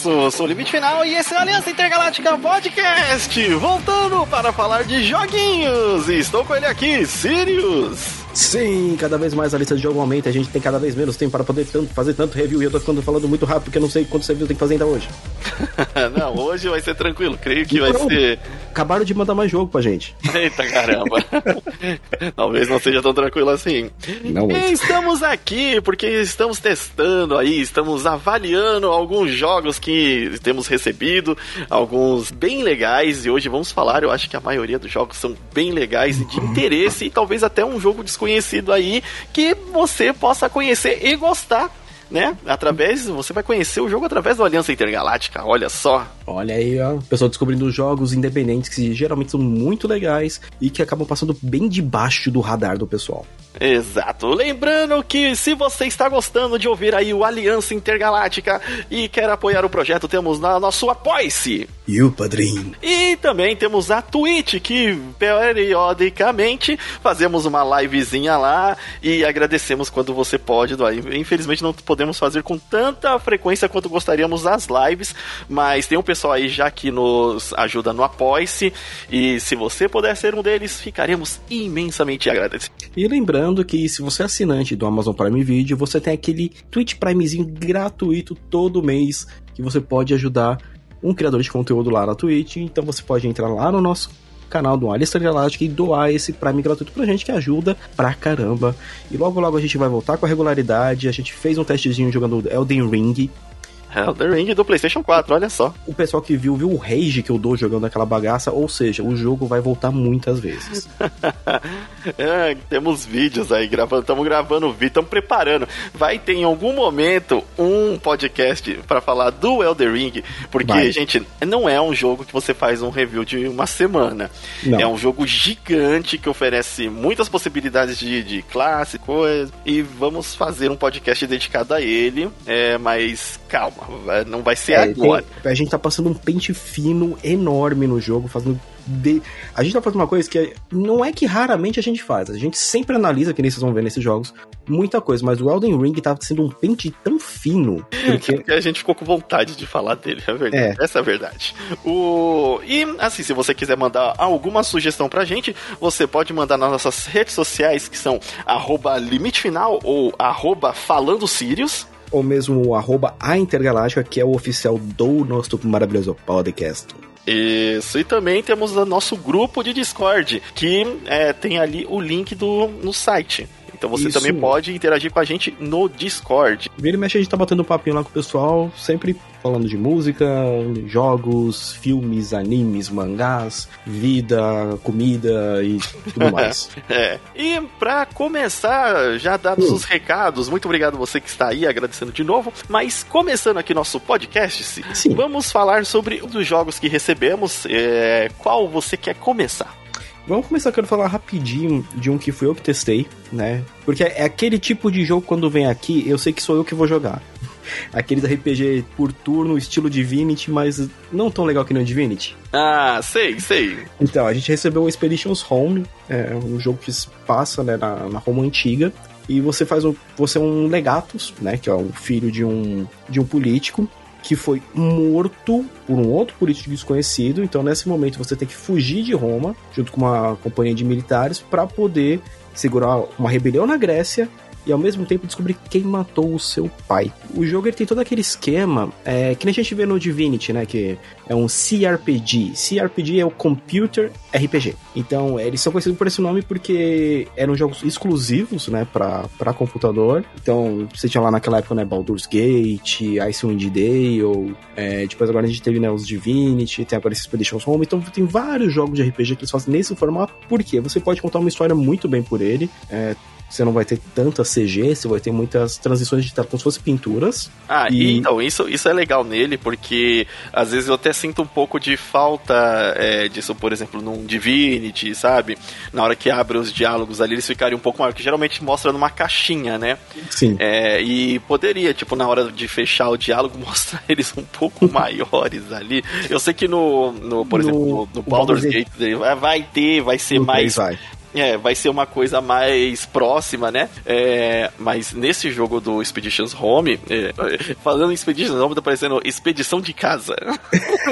isso, sou o Limite Final e esse é o Aliança Intergaláctica Podcast, voltando para falar de joguinhos. E estou com ele aqui, Sirius. Sim, cada vez mais a lista de jogo aumenta, a gente tem cada vez menos tempo para poder tanto, fazer tanto review e eu tô ficando falando muito rápido porque eu não sei quantos reviews tem que fazer ainda hoje. não, hoje vai ser tranquilo, creio que vai ser. Acabaram de mandar mais jogo pra gente. Eita caramba. Talvez não seja tão tranquilo assim. Não, mas... Estamos aqui porque estamos testando aí, estamos avaliando alguns jogos que temos recebido, alguns bem legais, e hoje vamos falar, eu acho que a maioria dos jogos são bem legais e de interesse, e talvez até um jogo desconhecido aí que você possa conhecer e gostar né? Através, você vai conhecer o jogo através do Aliança Intergaláctica, olha só. Olha aí, ó, o pessoal descobrindo jogos independentes que geralmente são muito legais e que acabam passando bem debaixo do radar do pessoal. Exato. Lembrando que se você está gostando de ouvir aí o Aliança Intergaláctica e quer apoiar o projeto, temos na nosso Apoie-se. E o padrinho. E também temos a Twitch, que periodicamente fazemos uma livezinha lá e agradecemos quando você pode doar. Infelizmente não podemos fazer com tanta frequência quanto gostaríamos as lives, mas tem um pessoal aí já que nos ajuda no Apoie-se e se você puder ser um deles, ficaremos imensamente agradecidos. E lembrando que se você é assinante do Amazon Prime Video, você tem aquele Twitch Primezinho gratuito todo mês que você pode ajudar um criador de conteúdo lá na Twitch. Então você pode entrar lá no nosso canal do Alice Galáctica e doar esse Prime gratuito pra gente que ajuda pra caramba. E logo logo a gente vai voltar com a regularidade. A gente fez um testezinho jogando Elden Ring. Elden Ring do PlayStation 4, olha só. O pessoal que viu, viu o rage que eu dou jogando aquela bagaça, ou seja, o jogo vai voltar muitas vezes. é, temos vídeos aí gravando, estamos gravando vídeo, estamos preparando. Vai ter em algum momento um podcast para falar do Elden Ring, porque, vai. gente, não é um jogo que você faz um review de uma semana. Não. É um jogo gigante que oferece muitas possibilidades de, de classe, coisa, e vamos fazer um podcast dedicado a ele, é, mas calma não vai ser é, agora. Tem, a gente tá passando um pente fino enorme no jogo, fazendo. De... A gente tá fazendo uma coisa que não é que raramente a gente faz, a gente sempre analisa, que nem vocês vão ver nesses jogos, muita coisa, mas o Elden Ring tá sendo um pente tão fino. Porque... a gente ficou com vontade de falar dele, é verdade. É. Essa é a verdade. O... E, assim, se você quiser mandar alguma sugestão pra gente, você pode mandar nas nossas redes sociais, que são arroba limite final ou arroba falando Sirius ou mesmo o arroba a Intergaláctica, que é o oficial do nosso maravilhoso podcast. Isso, e também temos o nosso grupo de Discord, que é, tem ali o link do, no site. Então você Isso. também pode interagir com a gente no Discord. Vira e mexe, a gente tá batendo papinho lá com o pessoal, sempre falando de música, jogos, filmes, animes, mangás, vida, comida e tudo mais. é. E para começar, já dados hum. os recados, muito obrigado você que está aí, agradecendo de novo. Mas começando aqui nosso podcast, Sim. vamos falar sobre um dos jogos que recebemos. É, qual você quer começar? Vamos começar, quero falar rapidinho de um que fui eu que testei, né? Porque é aquele tipo de jogo quando vem aqui, eu sei que sou eu que vou jogar. Aqueles RPG por turno, estilo Divinity, mas não tão legal que nem o Divinity. Ah, sei, sei. Então, a gente recebeu o Expeditions Home, é um jogo que se passa né, na, na Roma Antiga. E você faz o, você é um legatus, né, que é o filho de um, de um político, que foi morto por um outro político desconhecido. Então, nesse momento, você tem que fugir de Roma, junto com uma companhia de militares, para poder segurar uma rebelião na Grécia e ao mesmo tempo descobrir quem matou o seu pai. O jogo ele tem todo aquele esquema é, que a gente vê no Divinity, né? Que é um CRPG. CRPG é o Computer RPG. Então, eles são conhecidos por esse nome porque eram jogos exclusivos, né, para computador. Então, você tinha lá naquela época, né, Baldur's Gate, Icewind Dale, é, depois agora a gente teve, né, os Divinity, tem agora esse Expeditions Home. Então, tem vários jogos de RPG que eles fazem nesse formato, porque você pode contar uma história muito bem por ele. É, você não vai ter tanta CG, você vai ter muitas transições de tela como se fossem pinturas. Ah, e... então, isso, isso é legal nele, porque às vezes eu até sinto um pouco de falta é, disso, por exemplo, num Divinity, sabe? Na hora que abre os diálogos ali, eles ficarem um pouco maior, que geralmente mostra numa caixinha, né? Sim. É, e poderia, tipo, na hora de fechar o diálogo, mostrar eles um pouco maiores ali. Eu sei que no, no por no, exemplo, no, no Baldur's Gate vai ter, vai ser mais. Vai é, vai ser uma coisa mais próxima, né? É, mas nesse jogo do Expeditions Home, é, falando em Expeditions Home, tá parecendo Expedição de Casa.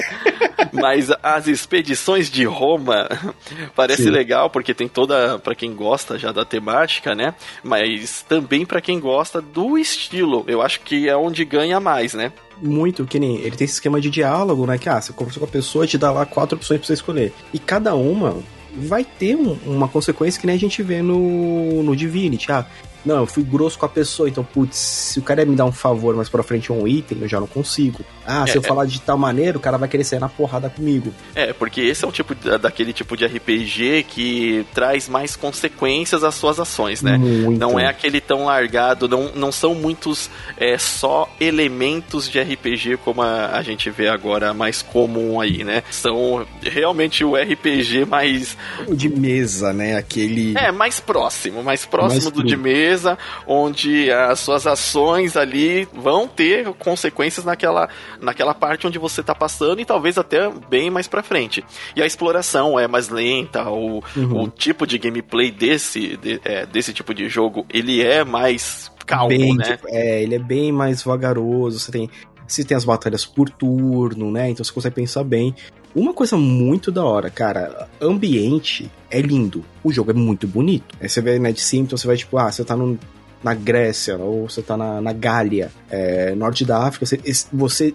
mas as expedições de Roma parece Sim. legal porque tem toda para quem gosta já da temática, né? Mas também para quem gosta do estilo. Eu acho que é onde ganha mais, né? muito, que nem ele tem esse esquema de diálogo, né? Que ah, você conversa com a pessoa e te dá lá quatro opções pra você escolher. E cada uma vai ter um, uma consequência que nem a gente vê no, no Divinity. Ah, não, eu fui grosso com a pessoa, então, putz, se o cara me dar um favor mais pra frente um item, eu já não consigo. Ah, se é, eu falar de tal maneira, o cara vai querer sair na porrada comigo. É, porque esse é o tipo daquele tipo de RPG que traz mais consequências às suas ações, né? Muito. Não é aquele tão largado, não, não são muitos é, só elementos de RPG como a, a gente vê agora mais comum aí, né? São realmente o RPG mais. O de mesa, né? Aquele. É, mais próximo, mais próximo mais do de mesa onde as suas ações ali vão ter consequências naquela, naquela parte onde você está passando e talvez até bem mais para frente. E a exploração é mais lenta, o, uhum. o tipo de gameplay desse, de, é, desse tipo de jogo, ele é mais calmo, bem, né? Tipo, é, ele é bem mais vagaroso, você tem você tem as batalhas por turno, né? Então você consegue pensar bem. Uma coisa muito da hora, cara, ambiente é lindo. O jogo é muito bonito. Aí você vê, né, de então você vai tipo, ah, você tá no, na Grécia, ou você tá na, na Gália, é, norte da África, você, você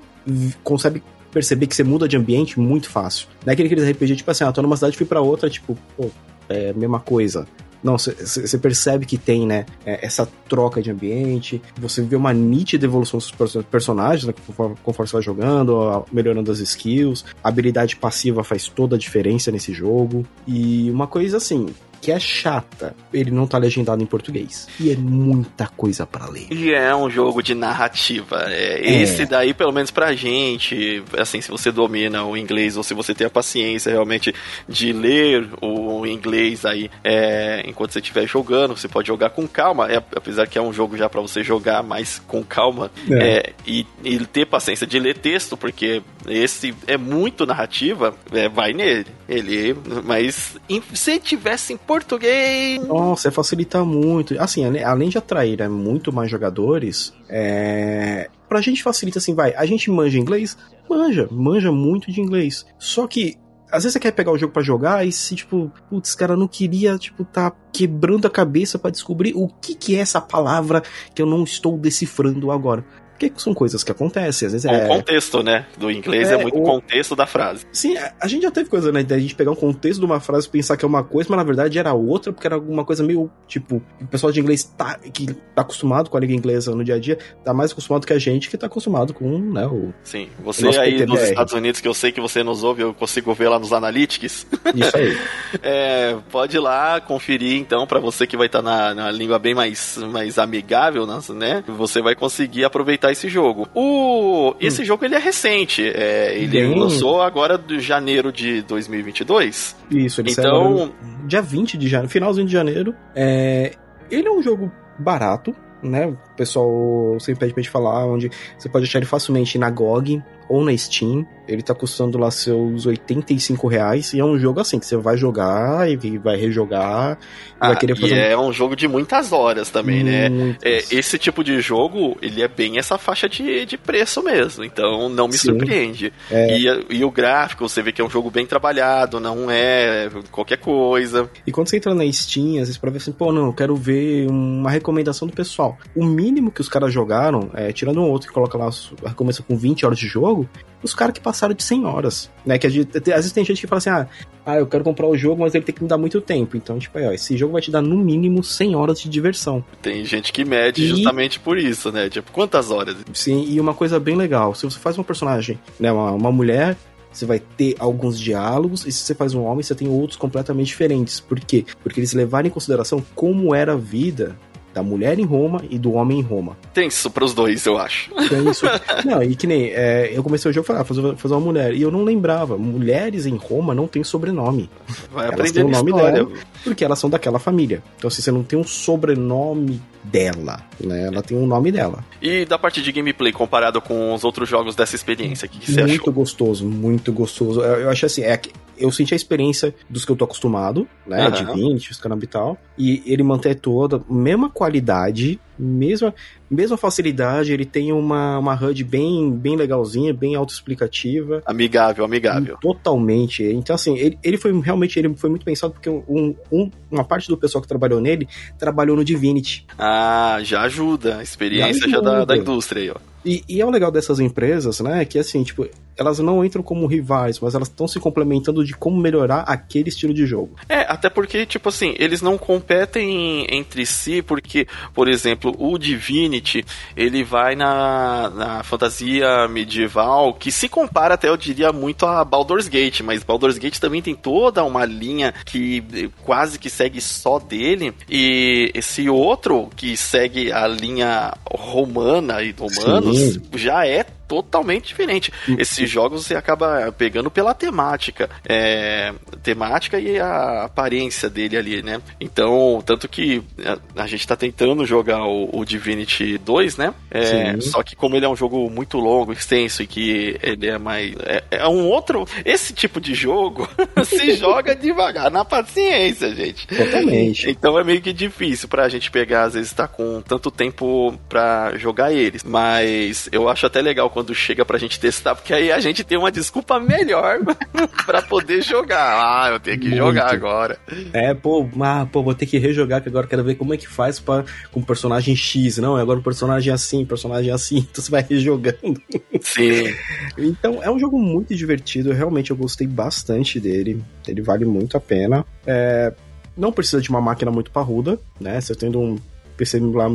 consegue perceber que você muda de ambiente muito fácil. Não é aquele que RPG, tipo assim, ah, tô numa cidade fui pra outra, tipo, pô, é a mesma coisa. Não, você percebe que tem, né, é, essa troca de ambiente, você vê uma nítida evolução dos personagens, né, conforme, conforme você vai jogando, melhorando as skills, a habilidade passiva faz toda a diferença nesse jogo. E uma coisa assim, que é chata, ele não tá legendado em português. E é muita coisa para ler. E é um jogo de narrativa. É, é. Esse daí, pelo menos pra gente, assim, se você domina o inglês ou se você tem a paciência realmente de ler o inglês aí é, enquanto você estiver jogando, você pode jogar com calma. É, apesar que é um jogo já para você jogar mais com calma é. é. e, e, ter paciência de ler texto, porque esse é muito narrativa, é, vai nele. Ele, mas se tivesse em português. Nossa, facilita muito. Assim, além de atrair né, muito mais jogadores, é... pra gente facilita assim, vai. A gente manja inglês? Manja, manja muito de inglês. Só que às vezes você quer pegar o jogo para jogar e se, tipo, putz, cara, não queria, tipo, tá quebrando a cabeça para descobrir o que que é essa palavra que eu não estou decifrando agora. Porque são coisas que acontecem, às vezes é. O contexto, né? Do inglês é, é muito o contexto da frase. Sim, a gente já teve coisa, né? Da gente pegar um contexto de uma frase e pensar que é uma coisa, mas na verdade era outra, porque era alguma coisa meio, tipo, o pessoal de inglês tá, que tá acostumado com a língua inglesa no dia a dia, tá mais acostumado que a gente que tá acostumado com, né, o. Sim, você aí PTBR. nos Estados Unidos, que eu sei que você nos ouve, eu consigo ver lá nos Analytics. Isso aí. é, pode ir lá conferir, então, para você que vai estar tá na, na língua bem mais, mais amigável, né? Você vai conseguir aproveitar esse jogo. O, esse hum. jogo ele é recente. É, ele Bem... lançou agora de janeiro de 2022. Isso, ele então dia 20 de janeiro, finalzinho de janeiro. É, ele é um jogo barato, né? O pessoal sempre pede pra gente falar, onde você pode achar ele facilmente na GOG ou na Steam. Ele tá custando lá seus 85 reais. E é um jogo assim, que você vai jogar e vai rejogar. Ah, vai querer fazer. E um... é um jogo de muitas horas também, né? muitas. né? É, esse tipo de jogo, ele é bem essa faixa de, de preço mesmo. Então não me Sim. surpreende. É... E, e o gráfico, você vê que é um jogo bem trabalhado, não é qualquer coisa. E quando você entra na Steam, às vezes pra ver assim, pô, não, eu quero ver uma recomendação do pessoal. O mínimo que os caras jogaram, é, tirando um outro que coloca lá, começa com 20 horas de jogo, os caras que passaram de 100 horas, né? Que às vezes tem gente que fala assim, ah, ah, eu quero comprar o jogo, mas ele tem que me dar muito tempo. Então, tipo, aí, ó, esse jogo vai te dar no mínimo 100 horas de diversão. Tem gente que mede e... justamente por isso, né? Tipo, quantas horas? Sim, e uma coisa bem legal, se você faz uma personagem, né, uma, uma mulher, você vai ter alguns diálogos, e se você faz um homem, você tem outros completamente diferentes. Por quê? Porque eles levaram em consideração como era a vida da mulher em Roma e do homem em Roma. Tem isso pros dois, eu acho. Tem isso. não, e que nem, é, eu comecei o jogo falei, ah, fazer, fazer uma mulher. E eu não lembrava, mulheres em Roma não têm sobrenome. Vai elas aprender têm o nome história. dela, porque elas são daquela família. Então, assim, você não tem um sobrenome dela, né? Ela tem um nome dela. E da parte de gameplay, comparado com os outros jogos dessa experiência, o que, que você muito achou? Muito gostoso, muito gostoso. Eu, eu acho assim, é, eu senti a experiência dos que eu tô acostumado, né? Uhum. De 20, os caramba e tal. E ele mantém toda a mesma qualidade, mesma, mesma facilidade, ele tem uma, uma HUD bem, bem legalzinha, bem autoexplicativa. Amigável, amigável. Totalmente. Então, assim, ele, ele foi realmente ele foi muito pensado porque um, um, uma parte do pessoal que trabalhou nele trabalhou no Divinity. Ah, já ajuda. A experiência já, ajuda. já da, da indústria aí, ó. E, e, é o legal dessas empresas, né? Que assim, tipo, elas não entram como rivais, mas elas estão se complementando de como melhorar aquele estilo de jogo. É, até porque, tipo assim, eles não competem entre si, porque, por exemplo, o Divinity, ele vai na, na fantasia medieval, que se compara até, eu diria, muito a Baldur's Gate, mas Baldur's Gate também tem toda uma linha que quase que segue só dele, e esse outro, que segue a linha romana e romanos, já é totalmente diferente. Uhum. Esses jogos você acaba pegando pela temática. É, temática e a aparência dele ali, né? Então, tanto que a, a gente tá tentando jogar o, o Divinity 2, né? É, só que como ele é um jogo muito longo, extenso e que ele é mais. É, é um outro. Esse tipo de jogo se joga devagar, na paciência, gente. Totalmente. Então é meio que difícil pra gente pegar, às vezes tá com tanto tempo pra jogar eles. Mas eu acho até legal quando chega pra gente testar, porque aí a gente tem uma desculpa melhor pra poder jogar. Ah, eu tenho que Muito. jogar agora. É, pô, ah, pô, vou ter que rejogar, que agora quero ver como é que faz pra, com o personagem X. Não, agora o personagem é assim, personagem é assim, então você vai rejogando. Sim. então, é um jogo muito divertido, realmente eu gostei bastante dele. Ele vale muito a pena. É, não precisa de uma máquina muito parruda, né? Você tendo um PC lá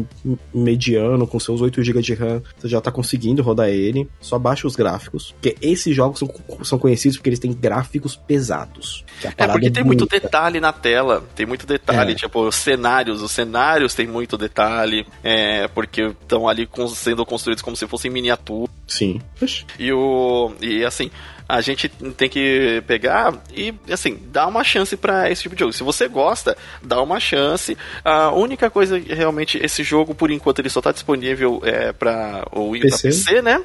mediano, com seus 8 GB de RAM, você já tá conseguindo rodar ele. Só baixa os gráficos. Porque esses jogos são, são conhecidos porque eles têm gráficos pesados. é, porque tem muito detalhe na tela. Tem muito detalhe. É. Tipo, os cenários. Os cenários têm muito detalhe. É, porque estão ali sendo construídos como se fossem miniatura. Sim. E o. E assim a gente tem que pegar e, assim, dar uma chance para esse tipo de jogo. Se você gosta, dá uma chance. A única coisa, realmente, esse jogo, por enquanto, ele só tá disponível é, para o PC. PC, né?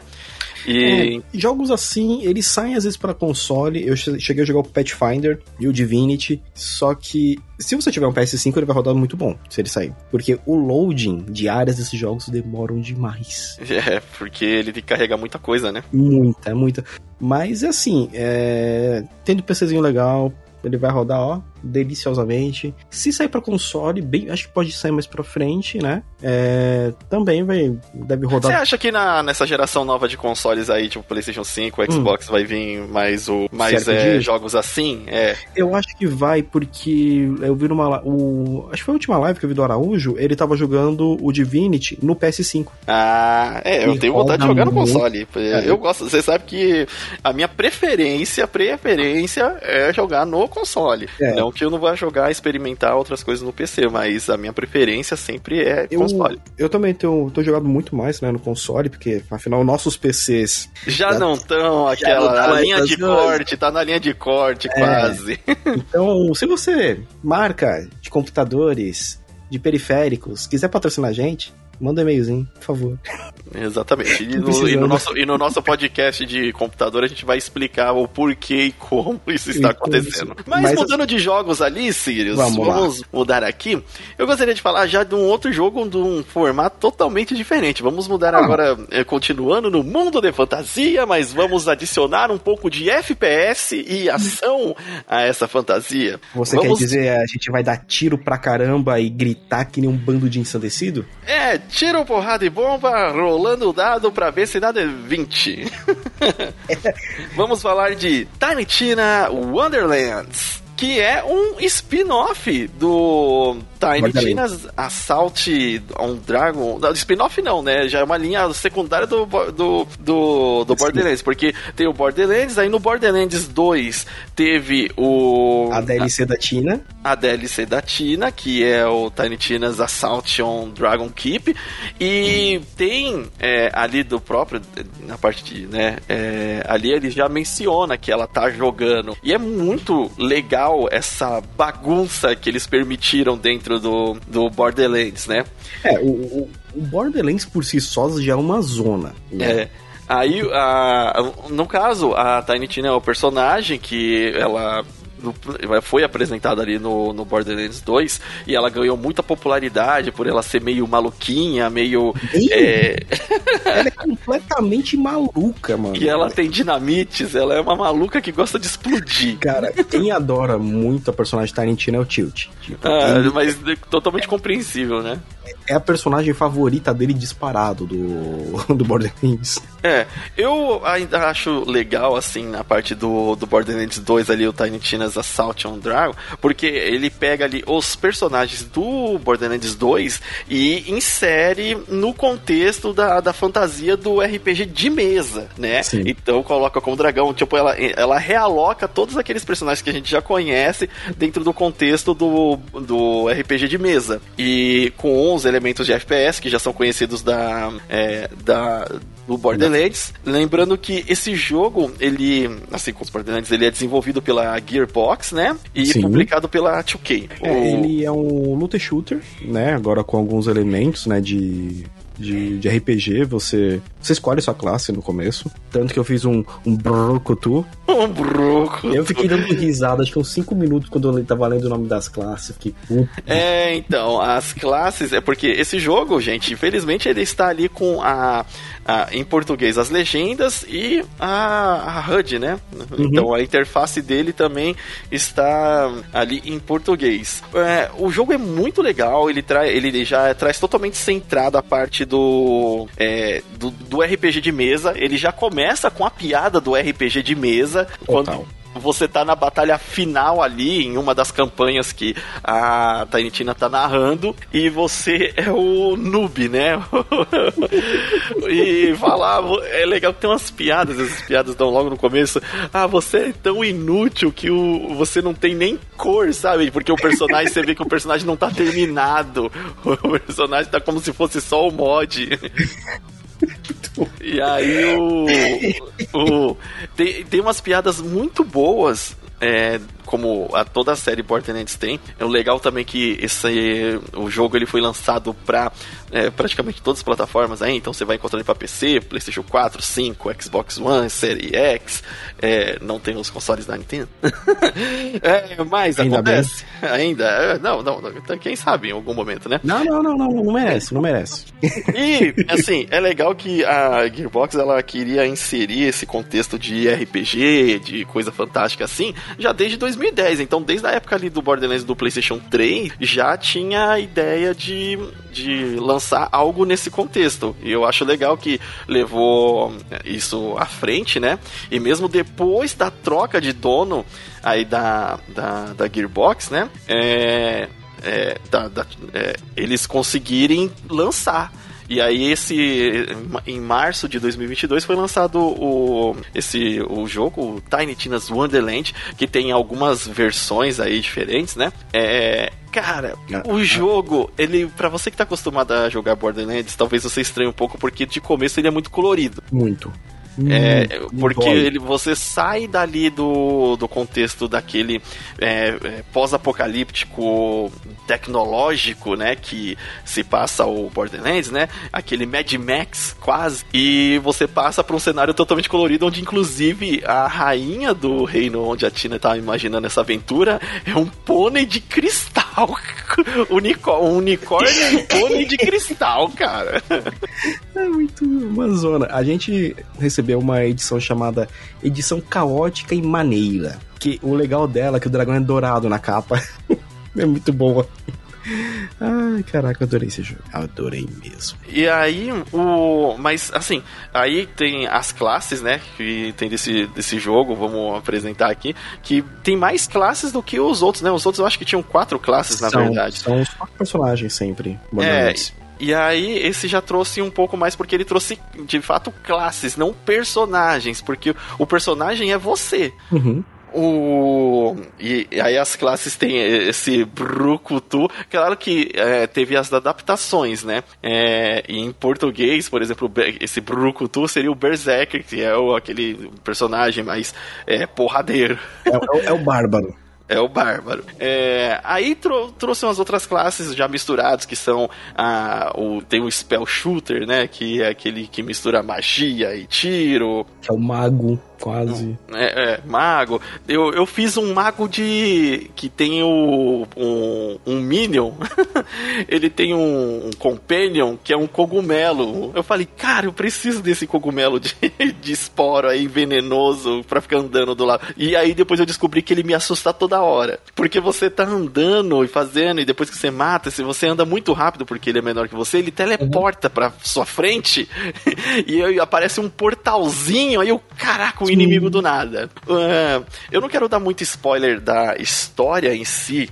E... É, jogos assim, eles saem às vezes para console. Eu cheguei a jogar o Pathfinder e o Divinity, só que se você tiver um PS5, ele vai rodar muito bom se ele sair. Porque o loading de áreas desses jogos demoram demais. É, porque ele tem que carregar muita coisa, né? Muita, muita. Mas assim, é... tendo PCzinho legal, ele vai rodar, ó, deliciosamente. Se sair para console, bem, acho que pode sair mais para frente, né? É, também vai deve rodar. Você acha que na, nessa geração nova de consoles aí, tipo PlayStation 5, hum. Xbox, hum. vai vir mais o mais é, jogos assim? É. Eu acho que vai porque eu vi numa o acho que foi a última live que eu vi do Araújo, ele tava jogando o Divinity no PS5. Ah, é, eu e tenho vontade de jogar no console. É. Eu gosto, você sabe que a minha preferência, preferência é jogar no console. É. Não que eu não vá jogar, experimentar outras coisas no PC, mas a minha preferência sempre é eu, console. Eu também tenho, tô jogando muito mais né, no console, porque afinal nossos PCs. Já, já não estão aquela tá linha de corte, tá na linha de corte é. quase. Então, se você marca de computadores, de periféricos, quiser patrocinar a gente, manda um e-mailzinho, por favor. Exatamente. E no, e no, nosso, e no nosso podcast de computador a gente vai explicar o porquê e como isso está acontecendo. Mas, Mas, mudando de jogos ali, Sirius, vamos, vamos mudar aqui. Eu gostaria de falar já de um outro jogo de um formato totalmente diferente. Vamos mudar ah. agora, é, continuando no mundo de fantasia, mas vamos adicionar um pouco de FPS e ação a essa fantasia. Você vamos... quer dizer a gente vai dar tiro pra caramba e gritar que nem um bando de ensandecido? É, tiro, porrada e bomba, rolando o dado pra ver se dá 20. Vamos falar de Tiny Tina Wonderlands que é um spin-off do Tiny Tina's Assault on Dragon. Spin-off não, né? Já é uma linha secundária do, do, do, do Borderlands, porque tem o Borderlands, aí no Borderlands 2 teve o... A DLC a, da Tina. A DLC da Tina, que é o Tiny Tina's Assault on Dragon Keep, e hum. tem é, ali do próprio, na parte de, né, é, ali ele já menciona que ela tá jogando, e é muito legal legal essa bagunça que eles permitiram dentro do, do Borderlands, né? É, o, o Borderlands por si só já é uma zona. Né? É. Aí, a, no caso, a Tiny Tina é o personagem que ela no, foi apresentada ali no, no Borderlands 2 e ela ganhou muita popularidade por ela ser meio maluquinha, meio. É... ela é completamente maluca, mano. E ela tem dinamites, ela é uma maluca que gosta de explodir. Cara, quem adora muito a personagem Tarantina é o Tilt. Tipo, ah, quem... Mas totalmente compreensível, né? é a personagem favorita dele disparado do, do Borderlands. É, eu ainda acho legal, assim, na parte do, do Borderlands 2 ali, o Tiny Tina's Assault on Dragon, porque ele pega ali os personagens do Borderlands 2 e insere no contexto da, da fantasia do RPG de mesa, né? Sim. Então coloca como dragão, tipo, ela, ela realoca todos aqueles personagens que a gente já conhece dentro do contexto do, do RPG de mesa. E com 11 elementos de FPS que já são conhecidos da, é, da do Borderlands. Lembrando que esse jogo, ele, assim como os Borderlands, ele é desenvolvido pela Gearbox, né? E Sim. publicado pela 2K. É, o... Ele é um looter shooter, né? Agora com alguns elementos, né? De de, de RPG, você, você escolhe sua classe no começo. Tanto que eu fiz um, um Brokutu. Um Brokutu. Eu fiquei dando risada, acho que uns 5 minutos quando eu tava lendo o nome das classes. Fiquei, É, então, as classes. É porque esse jogo, gente, infelizmente ele está ali com a. a em português, as legendas e a, a HUD, né? Uhum. Então a interface dele também está ali em português. É, o jogo é muito legal, ele, tra ele já traz totalmente centrado a parte parte do, é, do, do, RPG de mesa. Ele já começa com a piada do RPG de mesa. Total. Quando você tá na batalha final ali, em uma das campanhas que a Tainitina tá narrando, e você é o noob, né? e falar, é legal tem umas piadas, essas piadas dão logo no começo. Ah, você é tão inútil que o, você não tem nem cor, sabe? Porque o personagem, você vê que o personagem não tá terminado. O personagem tá como se fosse só o mod. E aí o. o tem, tem umas piadas muito boas é, como a, toda a série Borderlands tem, é legal também que esse o jogo ele foi lançado para é, praticamente todas as plataformas aí, então você vai encontrar ele para PC, PlayStation 4, 5, Xbox One, Série X, é, não tem os consoles da Nintendo. é, mas ainda acontece, bem. ainda, é, não, não, então, quem sabe em algum momento, né? Não, não, não, não, não merece, não merece. e assim, é legal que a Gearbox ela queria inserir esse contexto de RPG, de coisa fantástica assim, já desde 2010. Então, desde a época ali do Borderlands do PlayStation 3, já tinha a ideia de, de lançar algo nesse contexto. E eu acho legal que levou isso à frente, né? E mesmo depois da troca de dono aí da, da, da Gearbox, né? É, é, da, da, é, eles conseguirem lançar e aí esse em março de 2022 foi lançado o esse o jogo o Tiny Tina's Wonderland, que tem algumas versões aí diferentes, né? É, Cara, ah, o jogo, ele, para você que tá acostumado a jogar Borderlands, talvez você estranhe um pouco, porque de começo ele é muito colorido. Muito. É, hum, porque ele, você sai dali do, do contexto daquele é, é, pós-apocalíptico tecnológico, né? Que se passa o Borderlands, né? Aquele Mad Max quase. E você passa para um cenário totalmente colorido, onde inclusive a rainha do reino onde a Tina tá imaginando essa aventura é um pônei de cristal. Unicórnio, um unicórnio e pônei de cristal, cara. É muito uma zona. A gente recebeu recebeu uma edição chamada Edição Caótica e Maneira. Que o legal dela é que o dragão é dourado na capa. é muito boa. Ai, caraca, eu adorei esse jogo. Adorei mesmo. E aí, o. Mas, assim, aí tem as classes, né? Que tem desse, desse jogo, vamos apresentar aqui. Que tem mais classes do que os outros, né? Os outros eu acho que tinham quatro classes, na são, verdade. São os quatro personagens sempre. É, e aí, esse já trouxe um pouco mais, porque ele trouxe, de fato, classes, não personagens, porque o personagem é você. Uhum. O... E, e, aí as classes têm esse Brucutu. Claro que é, teve as adaptações, né? É, em português, por exemplo, esse Brucutu seria o Berserker, que é o, aquele personagem mais é, porradeiro. É, é, é o bárbaro. É o bárbaro. É, aí trou trouxe umas outras classes já misturadas, que são a, o, tem o Spell Shooter, né? Que é aquele que mistura magia e tiro. Que é o mago quase. É, é, mago. Eu, eu fiz um mago de. que tem o, um, um Minion. ele tem um, um, Companion que é um cogumelo. Eu falei, cara, eu preciso desse cogumelo de, de esporo aí venenoso pra ficar andando do lado. E aí depois eu descobri que ele me assusta toda hora. Porque você tá andando e fazendo, e depois que você mata, se você anda muito rápido porque ele é menor que você, ele teleporta uhum. pra sua frente e aí aparece um portalzinho. Aí eu, caraca, o inimigo do nada. Uh, eu não quero dar muito spoiler da história em si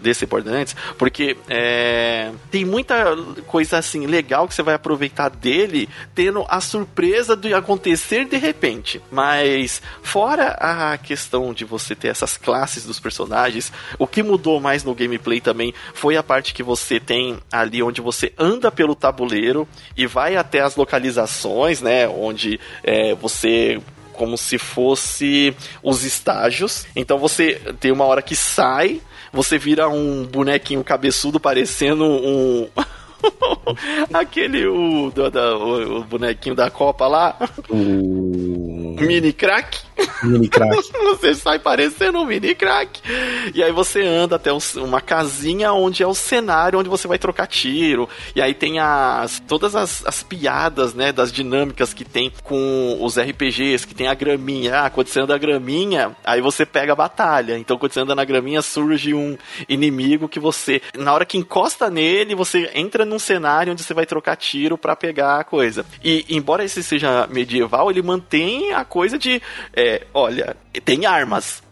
desse Borderlands, porque é, tem muita coisa assim legal que você vai aproveitar dele, tendo a surpresa de acontecer de repente. Mas fora a questão de você ter essas classes dos personagens, o que mudou mais no gameplay também foi a parte que você tem ali onde você anda pelo tabuleiro e vai até as localizações, né, onde é, você como se fosse os estágios. Então você tem uma hora que sai, você vira um bonequinho cabeçudo parecendo um. Aquele o, o, o, bonequinho da Copa lá. O... Mini crack. Mini crack. você sai parecendo um mini crack. E aí você anda até uma casinha onde é o cenário onde você vai trocar tiro. E aí tem as todas as, as piadas, né, das dinâmicas que tem com os RPGs, que tem a graminha. Ah, quando você anda a graminha, aí você pega a batalha. Então quando você anda na graminha, surge um inimigo que você, na hora que encosta nele, você entra num cenário onde você vai trocar tiro para pegar a coisa. E embora esse seja medieval, ele mantém a coisa de é, olha, tem armas.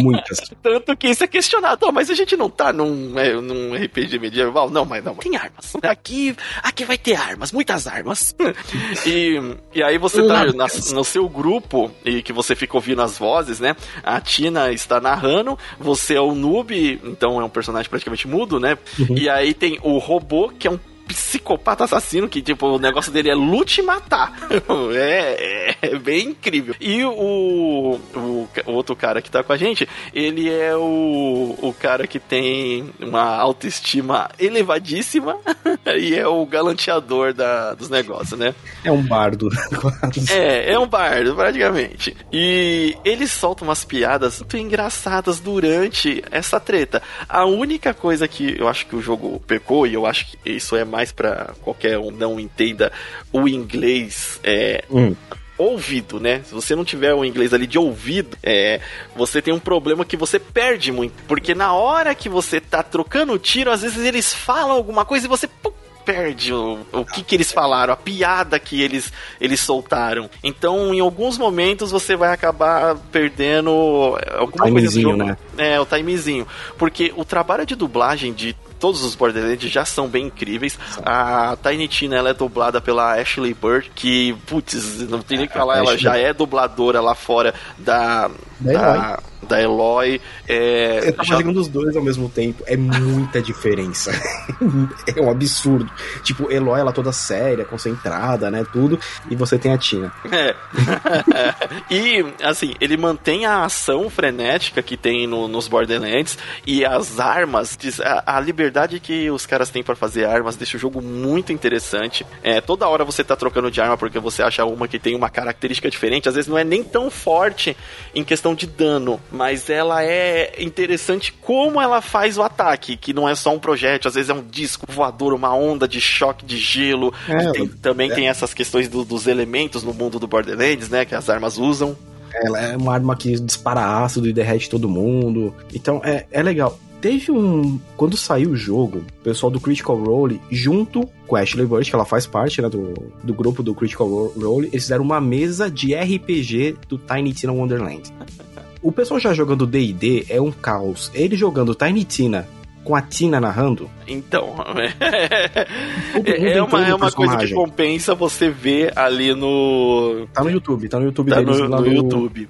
Muitas. Tanto que isso é questionado. Oh, mas a gente não tá num, é, num RPG medieval? Não, mas não, tem armas. Aqui, aqui vai ter armas, muitas armas. e, e aí você tá na, no seu grupo e que você fica ouvindo as vozes, né? A Tina está narrando, você é o noob, então é um personagem praticamente mudo, né? Uhum. E aí tem o robô, que é um psicopata assassino que, tipo, o negócio dele é lute e matar. é, é, é, bem incrível. E o, o, o, outro cara que tá com a gente, ele é o, o cara que tem uma autoestima elevadíssima e é o galanteador da, dos negócios, né? É um bardo. é, é um bardo, praticamente. E ele solta umas piadas muito engraçadas durante essa treta. A única coisa que eu acho que o jogo pecou, e eu acho que isso é mais para qualquer um não entenda o inglês é, hum ouvido, né? Se você não tiver o inglês ali de ouvido, é, você tem um problema que você perde muito. Porque na hora que você tá trocando tiro, às vezes eles falam alguma coisa e você pum, perde o, o que, que eles falaram, a piada que eles, eles soltaram. Então, em alguns momentos, você vai acabar perdendo alguma coisa do jogo. Né? É, o timezinho. Porque o trabalho de dublagem de todos os Borderlands já são bem incríveis. A Tiny Tina ela é dublada pela Ashley Bird, que, putz, não tem nem que falar, ela já é dubladora lá fora da. Da, da Eloy. É, Você tá já... fazendo os dois ao mesmo tempo. É muita diferença. é um absurdo. Tipo, Eloy, ela toda séria, concentrada, né? Tudo. E você tem a Tina. É. e, assim, ele mantém a ação frenética que tem no, nos Borderlands e as armas, a, a liberdade que os caras têm para fazer armas deixa o jogo muito interessante. É, toda hora você tá trocando de arma porque você acha uma que tem uma característica diferente. Às vezes não é nem tão forte em questão de dano, mas ela é interessante como ela faz o ataque, que não é só um projétil, às vezes é um disco voador, uma onda de choque de gelo. É, tem, também é. tem essas questões do, dos elementos no mundo do Borderlands, né, que as armas usam. Ela é uma arma que dispara ácido e derrete todo mundo. Então é, é legal. Teve um. Quando saiu o jogo, o pessoal do Critical Role, junto com a Ashley Burch, que ela faz parte né, do, do grupo do Critical Role, eles fizeram uma mesa de RPG do Tiny Tina Wonderland. O pessoal já jogando DD é um caos. Ele jogando Tiny Tina com a Tina narrando? Então, é, é uma, é uma coisa que compensa você ver ali no. Tá no YouTube, tá no YouTube tá deles, no, no, no YouTube.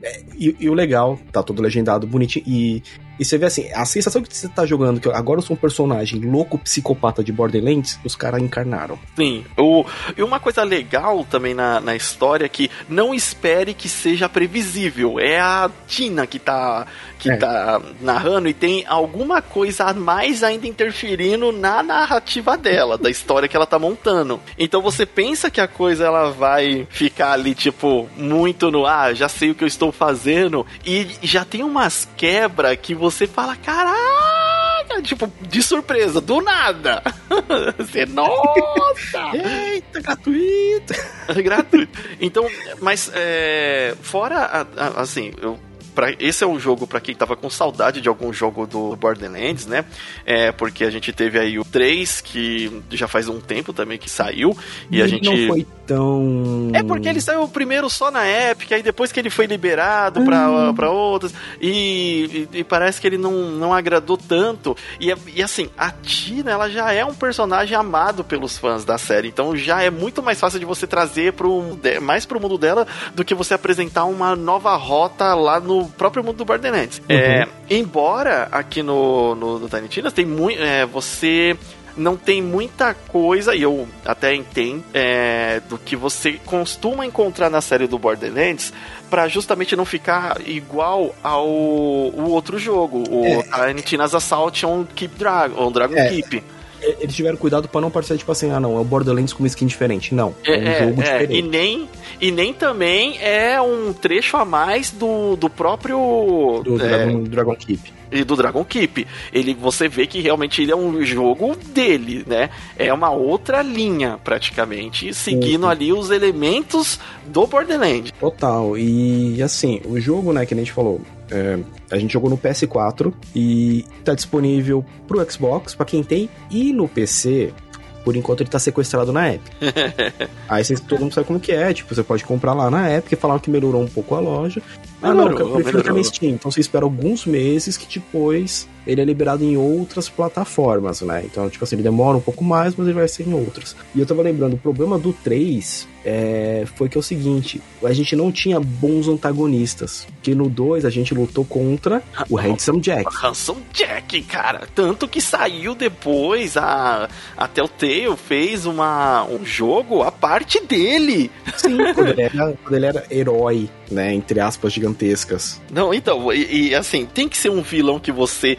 É, e, e, o legal, tá todo legendado, bonitinho. E E você vê assim, a sensação que você tá jogando, que agora eu sou um personagem louco psicopata de Borderlands, os caras encarnaram. Sim. O, e uma coisa legal também na, na história é que não espere que seja previsível. É a Tina que tá, que é. tá narrando e tem alguma coisa a mais ainda interferindo na narrativa dela, da história que ela tá montando. Então você pensa que a coisa ela vai ficar ali, tipo, muito no ah, já sei o que eu estou fazendo, e já tem umas quebras que você fala, caraca, tipo, de surpresa, do nada. Você, nossa! Eita, gratuito! gratuito. Então, mas é, fora, assim, eu pra, esse é um jogo para quem tava com saudade de algum jogo do Borderlands, né? É, porque a gente teve aí o 3, que já faz um tempo também que saiu, e, e a gente. Não foi tão. É porque ele saiu primeiro só na Epic, aí depois que ele foi liberado hum. pra, pra outras, e, e, e, parece que ele não, não agradou tanto. E, e assim, a Tina, ela já é um personagem amado pelos fãs da série, então já é muito mais fácil de você trazer pro, mais pro mundo dela do que você apresentar uma nova rota lá no próprio mundo do Borderlands. Uhum. É, embora aqui no, no, no Tiny Tinas tem muito. É, você não tem muita coisa, e eu até entendo, é, do que você costuma encontrar na série do Borderlands, para justamente não ficar igual ao o outro jogo, o é. Tiny Tina's Assault on Keep Dragon, on Dragon é. Keep eles tiveram cuidado para não parecer tipo assim, ah não, é o Borderlands com uma skin diferente. Não, é, é um jogo é, diferente. E nem, e nem também é um trecho a mais do, do próprio... Do, Dragon, Dragon Keep e do Dragon Keep. Ele, você vê que realmente ele é um jogo dele, né? É uma outra linha, praticamente, seguindo ali os elementos do Borderlands. Total. E assim, o jogo, né, que a gente falou, é, a gente jogou no PS4 e tá disponível pro Xbox, para quem tem, e no PC, por enquanto ele tá sequestrado na Epic. Aí vocês, todo mundo sabe como que é, tipo, você pode comprar lá na Epic e falar que melhorou um pouco a loja. Ah, não, eu prefiro que é na Steam. Então você espera alguns meses que depois ele é liberado em outras plataformas, né? Então, tipo assim, ele demora um pouco mais, mas ele vai ser em outras. E eu tava lembrando, o problema do 3 é, foi que é o seguinte: a gente não tinha bons antagonistas. Que no 2 a gente lutou contra o Handsome Jack. Handsome Jack, cara. Tanto que saiu depois, a, a Telltale fez uma, um jogo a parte dele. Sim, quando ele era, quando ele era herói, né? Entre aspas gigantescas. Não, então, e, e assim, tem que ser um vilão que você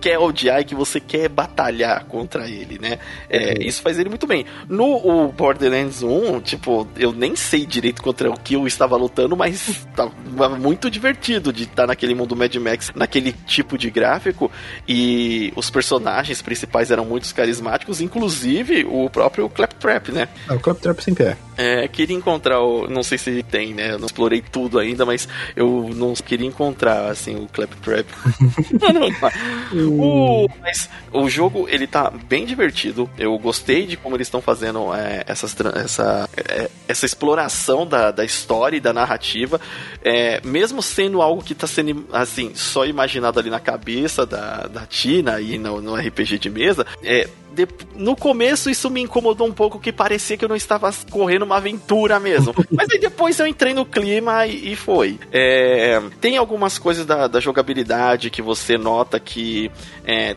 quer odiar e que você quer batalhar contra ele, né? É, uhum. Isso faz ele muito bem. No Borderlands 1, tipo, eu nem sei direito contra o que eu estava lutando, mas tava muito divertido de estar naquele mundo Mad Max, naquele tipo de gráfico, e os personagens principais eram muito carismáticos, inclusive o próprio Claptrap, né? Ah, o Claptrap sempre é. É, queria encontrar o. Não sei se tem, né? Eu não explorei tudo ainda, mas eu não queria encontrar, assim, o Claptrap. o, mas o jogo, ele tá bem divertido. Eu gostei de como eles estão fazendo é, essas, essa, é, essa exploração da, da história e da narrativa. É, mesmo sendo algo que tá sendo, assim, só imaginado ali na cabeça da, da Tina e no, no RPG de mesa, é, no começo isso me incomodou um pouco, que parecia que eu não estava correndo uma aventura mesmo. Mas aí depois eu entrei no clima e, e foi. É, tem algumas coisas da, da, jogabilidade que você nota que. É,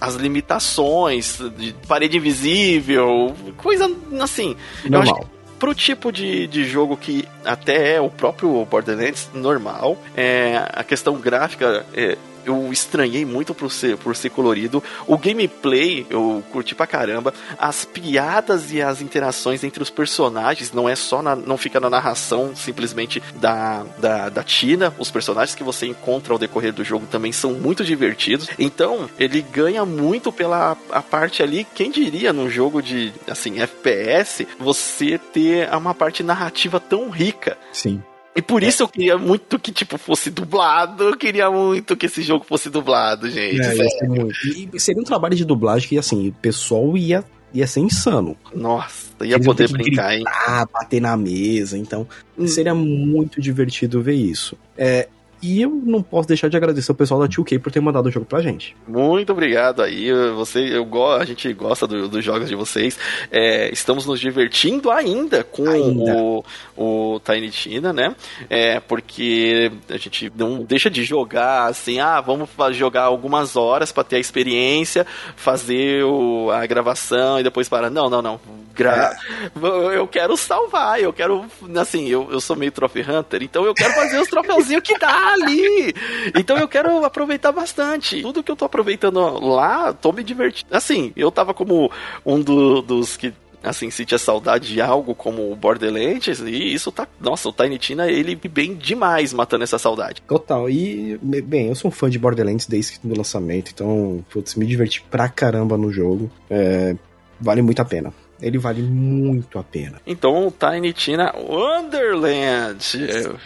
as limitações de parede invisível, coisa assim. Normal. Eu acho que pro tipo de, de jogo que até é o próprio Borderlands normal, é, a questão gráfica é, eu estranhei muito por ser, por ser colorido. O gameplay eu curti pra caramba. As piadas e as interações entre os personagens não é só na, não fica na narração simplesmente da, da, da Tina. Os personagens que você encontra ao decorrer do jogo também são muito divertidos. Então, ele ganha muito pela a parte ali, quem diria num jogo de assim, FPS, você ter uma parte narrativa tão rica. Sim. E por isso eu queria muito que, tipo, fosse dublado. Eu queria muito que esse jogo fosse dublado, gente. É. E seria um trabalho de dublagem que, assim, o pessoal ia, ia ser insano. Nossa, ia Eles poder brincar, gritar, hein? bater na mesa. Então, hum. seria muito divertido ver isso. É, E eu não posso deixar de agradecer o pessoal da 2K por ter mandado o jogo pra gente. Muito obrigado aí. Você, eu, a gente gosta do, dos jogos de vocês. É, estamos nos divertindo ainda com ainda. O, o Tiny Tina, né? É, porque a gente não deixa de jogar assim, ah, vamos jogar algumas horas para ter a experiência, fazer o, a gravação e depois para. Não, não, não. Gra... É. Eu quero salvar, eu quero. Assim, eu, eu sou meio Trophy Hunter, então eu quero fazer os troféuzinhos que dá ali. Então eu quero aproveitar bastante. Tudo que eu tô aproveitando lá, tô me divertindo. Assim, eu tava como um do, dos que assim, sentia saudade de algo como o Borderlands, e isso tá. Nossa, o Tiny Tina, ele bem demais matando essa saudade. Total. E, bem, eu sou um fã de Borderlands desde o lançamento, então, putz, me diverti pra caramba no jogo. É, vale muito a pena. Ele vale muito a pena. Então, Tiny Tina Wonderland.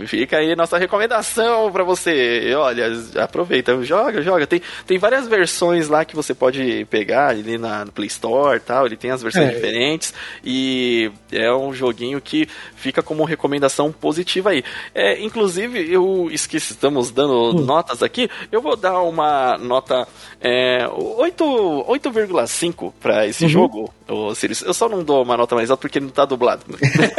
Fica aí nossa recomendação para você. Olha, aproveita, joga, joga. Tem, tem várias versões lá que você pode pegar ali na Play Store tal. Ele tem as versões é. diferentes. E é um joguinho que fica como recomendação positiva aí. É, inclusive, eu esqueci, estamos dando hum. notas aqui. Eu vou dar uma nota é, 8,5 para esse uhum. jogo, Sirius. Eu só não dou uma nota mais alta porque ele não tá dublado.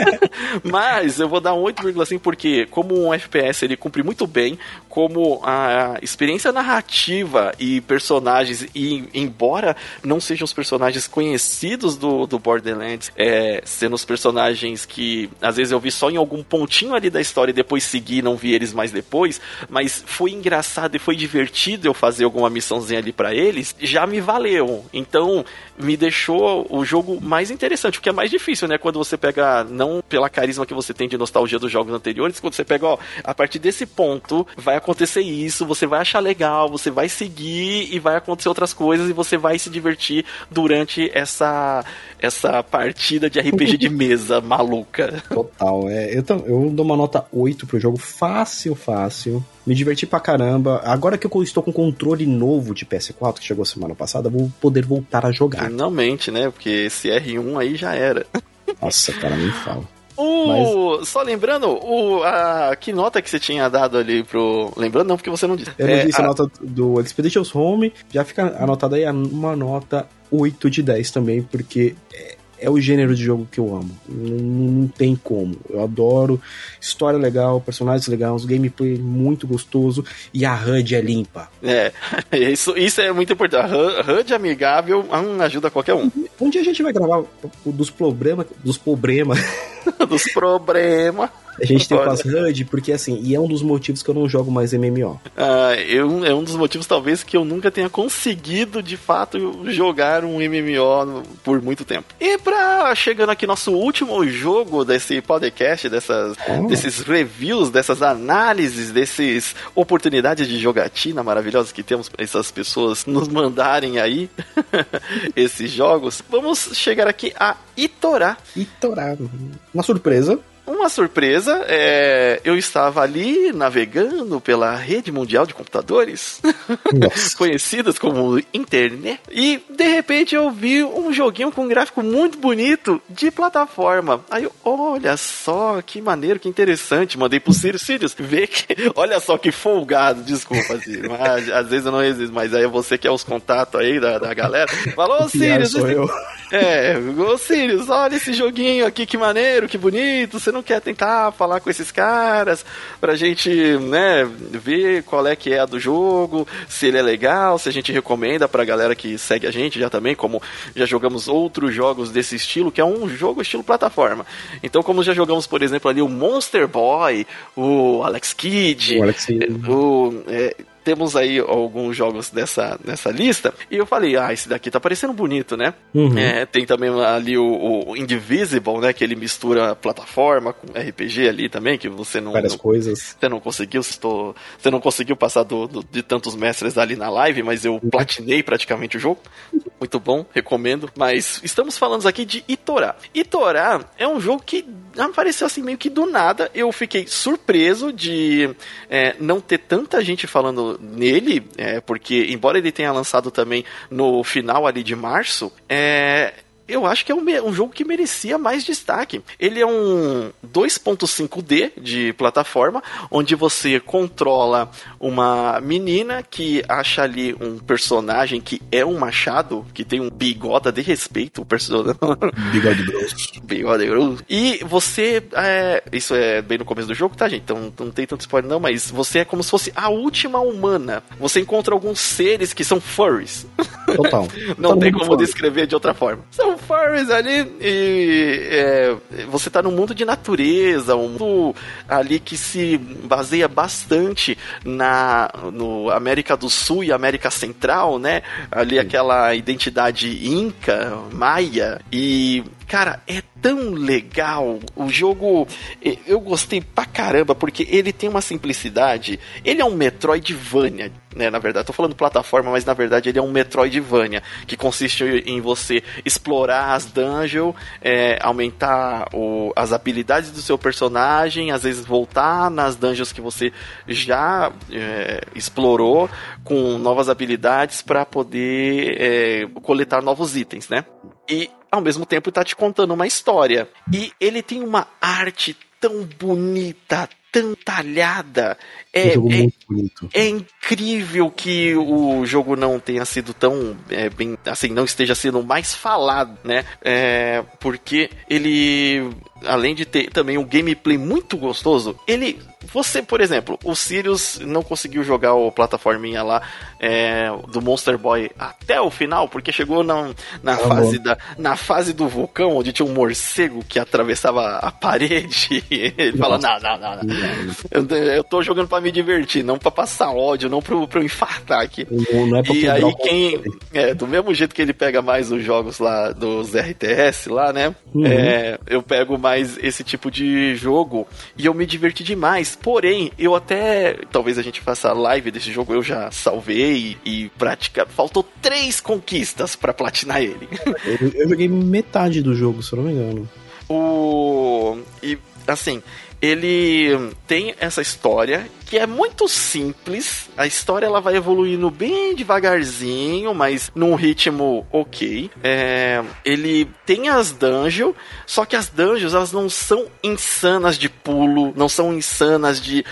Mas eu vou dar um 8,5 porque, como um FPS, ele cumpre muito bem, como a experiência narrativa e personagens, e embora não sejam os personagens conhecidos do, do Borderlands, é, sendo os personagens que às vezes eu vi só em algum pontinho ali da história e depois segui não vi eles mais depois, mas foi engraçado e foi divertido eu fazer alguma missãozinha ali para eles, já me valeu. Então, me deixou o jogo mais interessante, o que é mais difícil, né? Quando você pega, não pela carisma que você tem de nostalgia dos jogos anteriores, quando você pega, ó, a partir desse ponto vai acontecer isso, você vai achar legal, você vai seguir e vai acontecer outras coisas e você vai se divertir durante essa essa partida de RPG de mesa maluca. Total, é. Eu, eu dou uma nota 8 pro jogo, fácil, fácil. Me diverti pra caramba. Agora que eu estou com controle novo de PS4, que chegou semana passada, vou poder voltar a jogar. Finalmente, né? Porque esse R1 aí já era. Nossa, cara, nem fala. O... Mas... Só lembrando, o... a... que nota que você tinha dado ali pro. Lembrando, não, porque você não disse. Eu não é, disse a... a nota do Expeditions Home, já fica anotada aí uma nota 8 de 10 também, porque é, é o gênero de jogo que eu amo. Não, não, tem como. Eu adoro história legal, personagens legais, gameplay muito gostoso e a HUD é limpa. É, isso, isso é muito importante. A HUD amigável hum, ajuda qualquer um. Um dia a gente vai gravar dos problemas. Dos problemas. dos problemas. A gente tem o Pass HUD, porque assim, e é um dos motivos que eu não jogo mais MMO. Ah, eu, é um dos motivos, talvez, que eu nunca tenha conseguido, de fato, jogar um MMO por muito tempo. E pra chegando aqui nosso último jogo desse podcast, dessas, oh. desses reviews, dessas análises, desses oportunidades de jogatina maravilhosas que temos para essas pessoas nos mandarem aí esses jogos, vamos chegar aqui a Itorá. Itorá. Uma surpresa uma surpresa, é, eu estava ali navegando pela rede mundial de computadores, conhecidas como internet, e de repente eu vi um joguinho com um gráfico muito bonito de plataforma. Aí eu, olha só, que maneiro, que interessante. Mandei pro Sirius, Sirius, vê que, olha só que folgado, desculpa, Sirius, mas, às vezes eu não resisto, mas aí você quer os contatos aí da, da galera. Falou, Sirius, sou eu. É, ô Sirius, olha esse joguinho aqui, que maneiro, que bonito, você não quer tentar falar com esses caras pra gente, né, ver qual é que é a do jogo, se ele é legal, se a gente recomenda pra galera que segue a gente já também, como já jogamos outros jogos desse estilo, que é um jogo estilo plataforma. Então, como já jogamos, por exemplo, ali o Monster Boy, o Alex Kidd, o, Alex o é, temos aí alguns jogos dessa, nessa lista. E eu falei, ah, esse daqui tá parecendo bonito, né? Uhum. É, tem também ali o, o, Indivisible, né? Que ele mistura plataforma com RPG ali também, que você não. Várias não, coisas. Você não conseguiu, estou, você não conseguiu passar do, do, de tantos mestres ali na live, mas eu uhum. platinei praticamente o jogo. Muito bom, recomendo. Mas estamos falando aqui de Itorá. Itorá é um jogo que apareceu assim meio que do nada. Eu fiquei surpreso de é, não ter tanta gente falando nele, é, porque embora ele tenha lançado também no final ali de março, é, eu acho que é um, um jogo que merecia mais destaque. Ele é um 2.5D de plataforma, onde você controla uma menina que acha ali um personagem que é um machado, que tem um bigoda de respeito, o personagem. Bigode grosso. Bigode grosso. E você. É, isso é bem no começo do jogo, tá, gente? Então não tem tanto spoiler, não, mas você é como se fosse a última humana. Você encontra alguns seres que são furries. Total. não Todo tem como descrever de outra forma. São furries ali e é, você tá num mundo de natureza, um mundo ali que se baseia bastante na no América do Sul e América Central, né? Ali Sim. aquela identidade inca, maia e cara, é tão legal. O jogo, eu gostei pra caramba, porque ele tem uma simplicidade. Ele é um Metroidvania, né? Na verdade, tô falando plataforma, mas na verdade ele é um Metroidvania, que consiste em você explorar as dungeons, é, aumentar o, as habilidades do seu personagem, às vezes voltar nas dungeons que você já é, explorou com novas habilidades para poder é, coletar novos itens, né? E ao mesmo tempo tá te contando uma história. E ele tem uma arte tão bonita, tão talhada. É, é, é, incrível que o jogo não tenha sido tão é, bem assim, não esteja sendo mais falado, né? É, porque ele além de ter também um gameplay muito gostoso, ele. Você, por exemplo, o Sirius não conseguiu jogar o plataforminha lá é, do Monster Boy até o final, porque chegou na, na, fase da, na fase do vulcão, onde tinha um morcego que atravessava a parede. Ele fala: Não, não, não, não. Eu, eu tô jogando pra me divertir, não pra passar ódio, não pro, pro infartar aqui. Não, não é pra e aí, quem. É, do mesmo jeito que ele pega mais os jogos lá dos RTS lá, né? Uhum. É, eu pego mais esse tipo de jogo e eu me diverti demais. Porém, eu até. Talvez a gente faça live desse jogo, eu já salvei e prática. Faltou três conquistas para platinar ele. Eu, eu joguei metade do jogo, se eu não me engano. O. E assim, ele tem essa história que é muito simples. A história ela vai evoluindo bem devagarzinho, mas num ritmo ok. É, ele tem as dungeons, só que as dungeons elas não são insanas de pulo, não são insanas de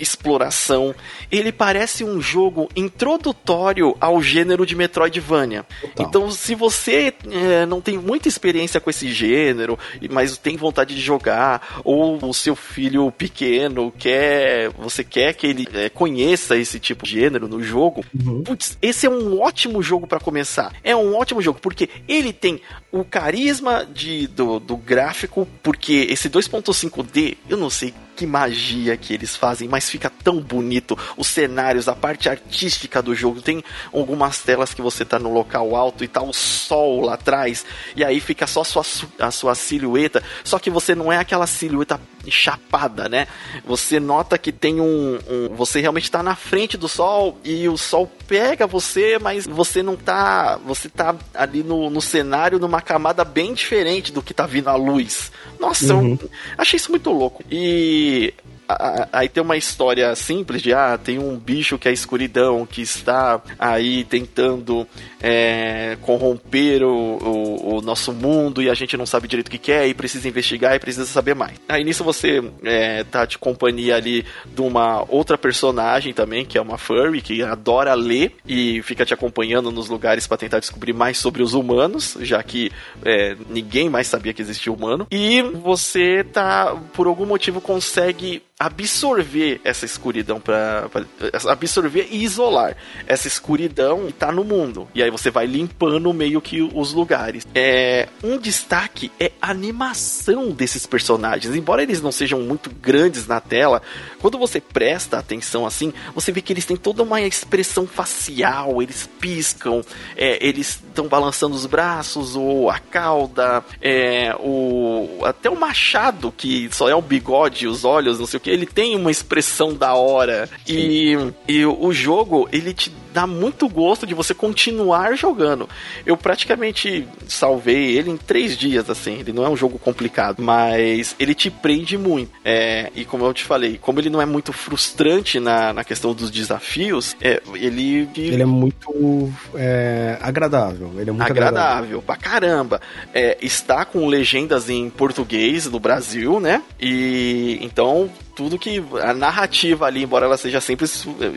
exploração. Ele parece um jogo introdutório ao gênero de Metroidvania. Total. Então, se você é, não tem muita experiência com esse gênero, mas tem vontade de jogar, ou o seu filho pequeno quer, você quer quer que ele é, conheça esse tipo de gênero no jogo, uhum. putz, esse é um ótimo jogo para começar. É um ótimo jogo, porque ele tem o carisma de, do, do gráfico, porque esse 2.5D, eu não sei que magia que eles fazem, mas fica tão bonito. Os cenários, a parte artística do jogo. Tem algumas telas que você tá no local alto e tá o sol lá atrás, e aí fica só a sua, a sua silhueta. Só que você não é aquela silhueta chapada, né? Você nota que tem um. um você realmente tá na frente do sol e o sol pega você, mas você não tá. Você tá ali no, no cenário numa camada bem diferente do que tá vindo a luz. Nossa, uhum. eu achei isso muito louco. E que aí tem uma história simples de ah, tem um bicho que é escuridão que está aí tentando é, corromper o, o, o, nosso mundo e a gente não sabe direito o que quer e precisa investigar e precisa saber mais. Aí nisso você é, tá de companhia ali de uma outra personagem também, que é uma furry, que adora ler e fica te acompanhando nos lugares para tentar descobrir mais sobre os humanos, já que é, ninguém mais sabia que existia humano. E você tá, por algum motivo, consegue absorver essa escuridão para absorver e isolar essa escuridão que tá no mundo. E aí você vai limpando meio que os lugares. É um destaque é a animação desses personagens. Embora eles não sejam muito grandes na tela, quando você presta atenção assim, você vê que eles têm toda uma expressão facial, eles piscam, é, eles estão balançando os braços ou a cauda, é, o até o machado que só é o bigode, os olhos, não sei o que porque ele tem uma expressão da hora. E, e o jogo, ele te dá muito gosto de você continuar jogando. Eu praticamente salvei ele em três dias, assim. Ele não é um jogo complicado, mas ele te prende muito. É, e como eu te falei, como ele não é muito frustrante na, na questão dos desafios, é, ele. Ele é muito é, agradável. Ele é muito agradável, agradável pra caramba. É, está com legendas em português no Brasil, né? E então tudo que a narrativa ali, embora ela seja sempre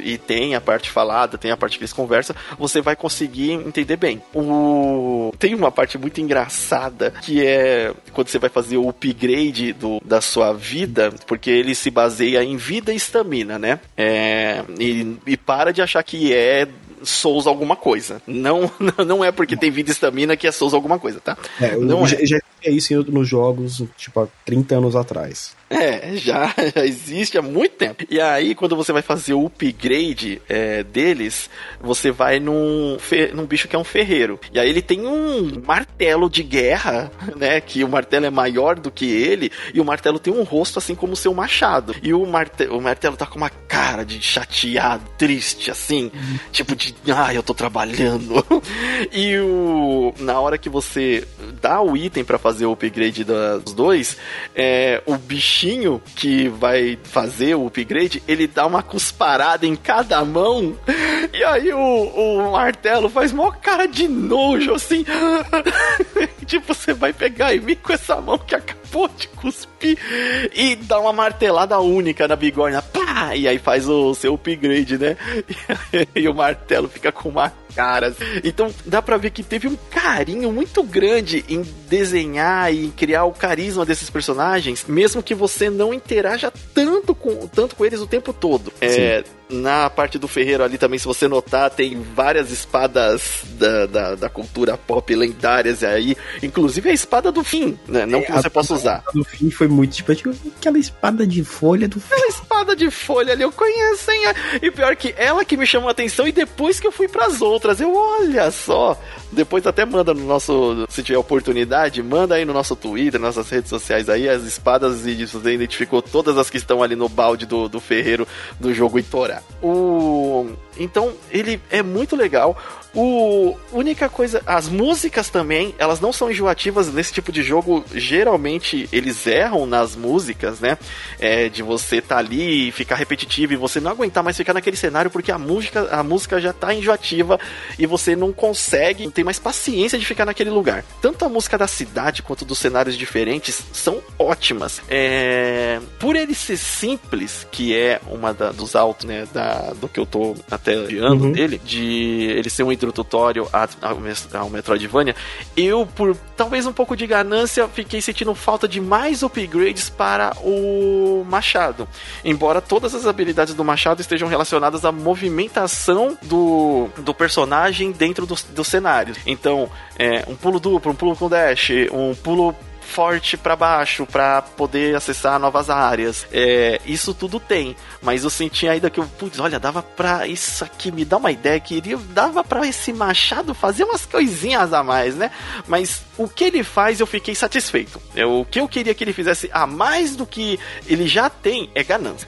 e tem a parte falada, tem a parte que eles conversam, você vai conseguir entender bem. O tem uma parte muito engraçada que é quando você vai fazer o upgrade do, da sua vida, porque ele se baseia em vida e estamina, né? É, e, e para de achar que é Souls alguma coisa. Não, não é porque tem vida e estamina que é Souls alguma coisa, tá? É, não já, é. já é isso nos jogos, tipo, há 30 anos atrás. É, já, já existe há muito tempo. E aí, quando você vai fazer o upgrade é, deles, você vai num, num bicho que é um ferreiro. E aí ele tem um martelo de guerra, né? Que o martelo é maior do que ele, e o martelo tem um rosto assim como o seu machado. E o, marte o martelo tá com uma cara de chateado, triste, assim, tipo de, ah, eu tô trabalhando. e o, na hora que você dá o item para fazer o upgrade dos dois, é, o bichinho que vai fazer o upgrade, ele dá uma cusparada em cada mão. E aí o, o martelo faz mó cara de nojo, assim. tipo, você vai pegar em mim com essa mão que acabou de cuspir e dá uma martelada única na bigorna. Pá! E aí faz o seu upgrade, né? E, e o martelo fica com uma caras. Então dá pra ver que teve um carinho muito grande em desenhar e criar o carisma desses personagens, mesmo que você não interaja tanto com, tanto com eles o tempo todo. É, na parte do ferreiro ali também, se você notar, tem várias espadas da, da, da cultura pop lendárias aí. Inclusive a espada do fim, né? Não é, que você possa usar. Do fim foi muito tipo, tipo aquela espada de folha do. Aquela espada de folha ali, eu conheço, hein? E pior que ela que me chamou a atenção e depois que eu fui pras outras, eu, olha só, depois até manda no nosso, se tiver oportunidade, manda aí no nosso Twitter, nas nossas redes sociais aí, as espadas e você identificou todas as que estão ali no balde do, do ferreiro do jogo Itorá. O... Então, ele é muito legal. O única coisa, as músicas também, elas não são enjoativas nesse tipo de jogo. Geralmente eles erram nas músicas, né? É, de você tá ali e ficar repetitivo e você não aguentar mais ficar naquele cenário porque a música, a música já tá enjoativa e você não consegue, não tem mais paciência de ficar naquele lugar. Tanto a música da cidade quanto dos cenários diferentes são ótimas. É, por ele ser simples, que é uma da, dos altos, né? Da, do que eu tô até ano uhum. dele, de ele ser um introdutório ao Metroidvania, eu, por talvez um pouco de ganância, fiquei sentindo falta de mais upgrades para o Machado. Embora todas as habilidades do Machado estejam relacionadas à movimentação do, do personagem dentro dos do cenários. Então, é, um pulo duplo, um pulo com dash, um pulo forte para baixo para poder acessar novas áreas. É, isso tudo tem, mas eu senti ainda que eu, putz, olha, dava pra isso aqui, me dá uma ideia que dava para esse machado fazer umas coisinhas a mais, né? Mas o que ele faz eu fiquei satisfeito. Eu, é, o que eu queria que ele fizesse a mais do que ele já tem é ganância.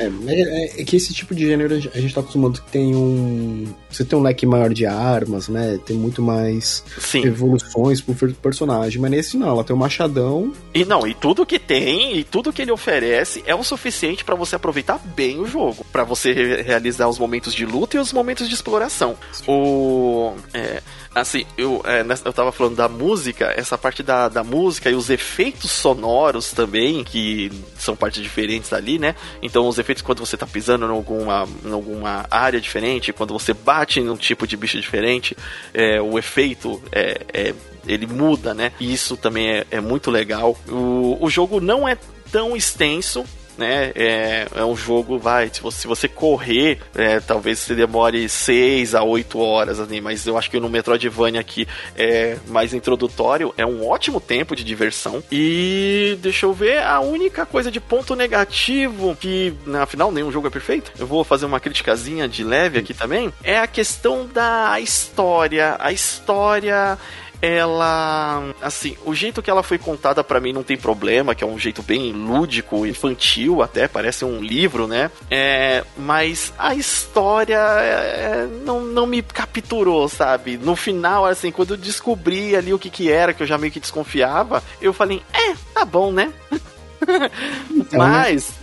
É, é, é, que esse tipo de gênero a gente tá acostumado que tem um. Você tem um leque maior de armas, né? Tem muito mais Sim. evoluções pro personagem. Mas nesse não, ela tem um machadão. E não, e tudo que tem, e tudo que ele oferece é o suficiente para você aproveitar bem o jogo. para você re realizar os momentos de luta e os momentos de exploração. O. É, Assim, eu, é, eu tava falando da música, essa parte da, da música e os efeitos sonoros também, que são partes diferentes ali, né? Então, os efeitos quando você tá pisando em alguma, em alguma área diferente, quando você bate num tipo de bicho diferente, é, o efeito é, é ele muda, né? E isso também é, é muito legal. O, o jogo não é tão extenso, né? É, é um jogo, vai, se você, se você correr, é, talvez você demore 6 a 8 horas, assim, mas eu acho que no Metroidvania aqui é mais introdutório, é um ótimo tempo de diversão. E deixa eu ver, a única coisa de ponto negativo, que afinal nenhum jogo é perfeito, eu vou fazer uma criticazinha de leve aqui também, é a questão da história. A história ela, assim, o jeito que ela foi contada para mim não tem problema, que é um jeito bem lúdico, infantil até, parece um livro, né? É, mas a história é, não, não me capturou, sabe? No final, assim, quando eu descobri ali o que que era, que eu já meio que desconfiava, eu falei, é, tá bom, né? Então, mas ah,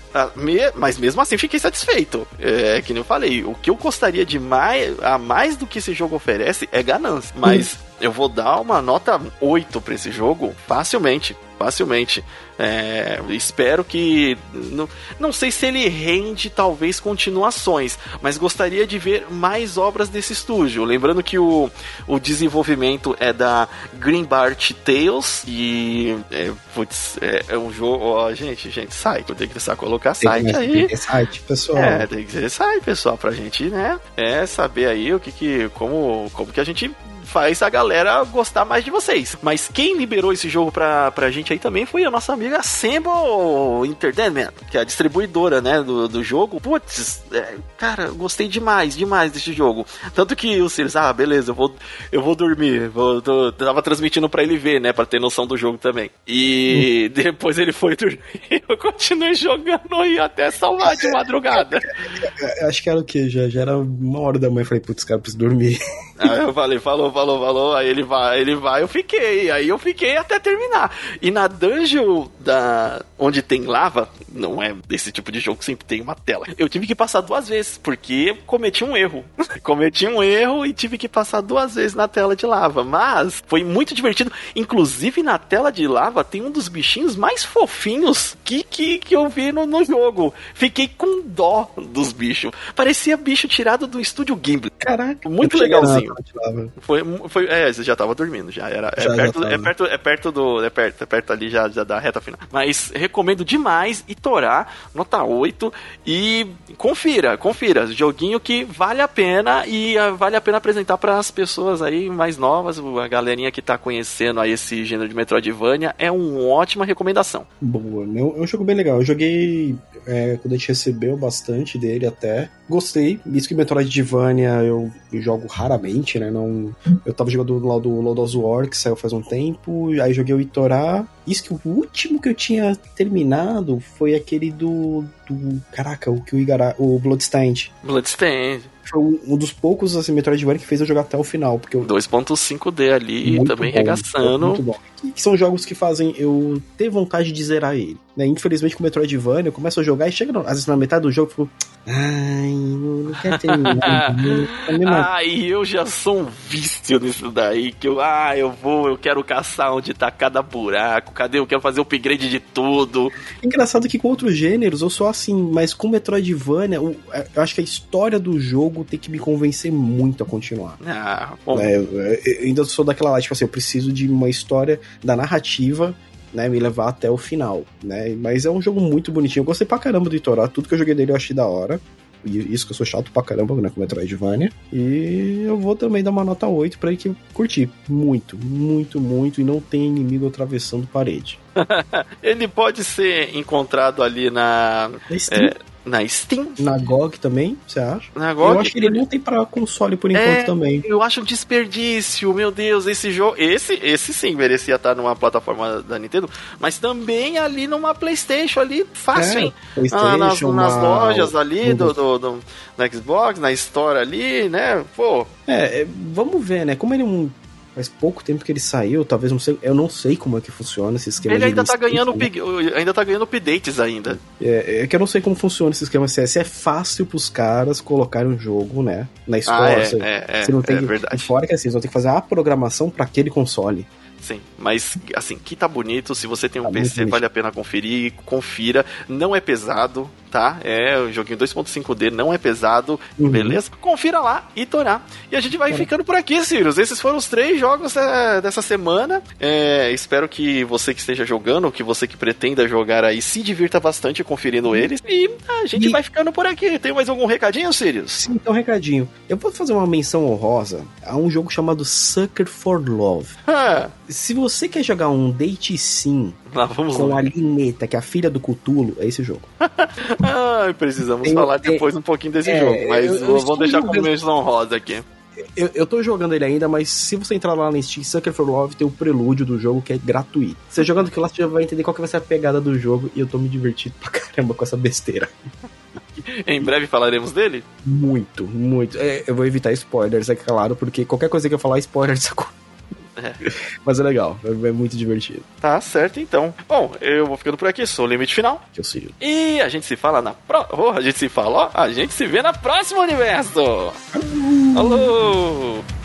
mas mesmo assim fiquei satisfeito. É que nem eu falei, o que eu gostaria de mais, a mais do que esse jogo oferece é ganância. Mas hum. eu vou dar uma nota 8 para esse jogo facilmente facilmente. É, espero que. Não, não sei se ele rende, talvez, continuações, mas gostaria de ver mais obras desse estúdio. Lembrando que o, o desenvolvimento é da Greenbart Tales e. É, putz, é, é um jogo. Ó, gente, gente, site. Tem que começar a colocar site tem aí. Tem que site, pessoal. É, tem que ser site, pessoal, pra gente, né? É saber aí o que que. Como, como que a gente faz a galera gostar mais de vocês. Mas quem liberou esse jogo pra, pra gente aí também foi a nossa amiga Sembo Entertainment, que é a distribuidora, né, do, do jogo. Putz, é, cara, gostei demais, demais desse jogo. Tanto que o Sirius, ah, beleza, eu vou, eu vou dormir. Vou, tô, tava transmitindo pra ele ver, né, pra ter noção do jogo também. E hum. depois ele foi dormir. Eu continuei jogando e até salvar de madrugada. Acho que era o que? Já, já era uma hora da manhã. Falei, putz, cara, preciso dormir. Aí eu falei, falou, falou, falou. Aí ele vai, ele vai, eu fiquei. Aí eu fiquei até terminar. E na dungeon da onde tem lava, não é desse tipo de jogo que sempre tem uma tela. Eu tive que passar duas vezes, porque cometi um erro. cometi um erro e tive que passar duas vezes na tela de lava. Mas foi muito divertido. Inclusive, na tela de lava tem um dos bichinhos mais fofinhos que, que, que eu vi no, no jogo. Fiquei com dó dos bichos. Parecia bicho tirado do estúdio Gimble. Caraca, muito legalzinho. Foi, foi, é, você já tava dormindo, já era. É, já, perto, já é perto, é perto do, é perto, é perto ali já, já da reta final. Mas recomendo demais Itorá, nota 8 e confira, confira, joguinho que vale a pena e uh, vale a pena apresentar para as pessoas aí mais novas, a galerinha que tá conhecendo aí esse gênero de Metroidvania, é uma ótima recomendação. Boa, é um jogo bem legal. Eu joguei é, quando a gente recebeu bastante dele até. Gostei. Isso que Metroidvania eu jogo raramente, né? Não, eu tava jogando lá do Lord of War, que saiu faz um tempo, aí joguei o Itorá. Isso que o último que eu tinha terminado foi aquele do. do caraca, o que o Igara. O Bloodstained. Bloodstained foi um, dos poucos assim, Metroidvania que fez eu jogar até o final. Porque eu... 2.5D ali, muito também bom, regaçando. Muito bom. Que são jogos que fazem eu ter vontade de zerar ele. Né? Infelizmente, com o Metroidvania, eu começo a jogar e chega, às vezes, na metade do jogo, eu fico. Ai, não quero terminar. Ai, eu já sou um vício nisso daí. Que eu, ah, eu vou, eu quero caçar onde tá cada buraco. Cadê? Eu quero fazer upgrade de tudo. Engraçado que com outros gêneros eu sou assim, mas com Metroidvania, eu, eu acho que a história do jogo tem que me convencer muito a continuar. Ah, bom. É, eu, eu ainda sou daquela lá, tipo assim, eu preciso de uma história da narrativa né, me levar até o final, né? Mas é um jogo muito bonitinho. Eu gostei pra caramba do Itorá, tudo que eu joguei dele eu achei da hora. E isso que eu sou chato pra caramba, né, com Metroidvania. E eu vou também dar uma nota 8 pra ele que curti muito, muito, muito e não tem inimigo atravessando parede. ele pode ser encontrado ali na é, na Steam. Na GOG também, você acha? Na GOG. Eu acho que ele não tem para console por enquanto é, também. Eu acho um desperdício, meu Deus, esse jogo, esse, esse sim merecia estar numa plataforma da Nintendo, mas também ali numa PlayStation ali fácil, é, hein? Ah, nas, nas lojas ali do, do, do, do Xbox, na Store ali, né? Pô. É, é vamos ver, né? Como ele é um faz pouco tempo que ele saiu, talvez não sei, eu não sei como é que funciona esse esquema. Ele ainda tá ganhando né? ainda tá ganhando updates ainda. É, é, que eu não sei como funciona esse esquema, se é, é fácil pros caras colocarem um jogo, né, na história. Ah, é, você, é, você não tem, é verdade. Fora que assim, você tem que fazer a programação para aquele console. Sim, mas assim, que tá bonito, se você tem um tá PC, vale a pena conferir, confira, não é pesado, tá? É, o joguinho 2.5D não é pesado, uhum. beleza? Confira lá e torá. E a gente vai é. ficando por aqui, Sirius. Esses foram os três jogos é, dessa semana. É, espero que você que esteja jogando, que você que pretenda jogar aí, se divirta bastante conferindo uhum. eles. E a gente e... vai ficando por aqui. Tem mais algum recadinho, Sirius? Sim, então um recadinho. Eu vou fazer uma menção honrosa a um jogo chamado Sucker for Love. Ah. Se você quer jogar um date sim ah, com lá. a Lineta, que é a filha do Cutulo, é esse jogo. ah, precisamos falar depois um pouquinho desse é, jogo, mas eu, eu vamos deixar com menção rosa aqui. Eu, eu tô jogando ele ainda, mas se você entrar lá na Steam, Sucker for Love tem o prelúdio do jogo que é gratuito. Você jogando aquilo lá, você já vai entender qual que vai ser a pegada do jogo e eu tô me divertindo pra caramba com essa besteira. em breve falaremos dele? Muito, muito. É, eu vou evitar spoilers, é claro, porque qualquer coisa que eu falar, spoiler sacou. É. Mas é legal, é, é, muito divertido. Tá certo então. Bom, eu vou ficando por aqui, sou o limite final. Que eu sigo. E a gente se fala na pro... Oh, a gente se fala, ó, a gente se vê na próxima universo. Alô! Alô!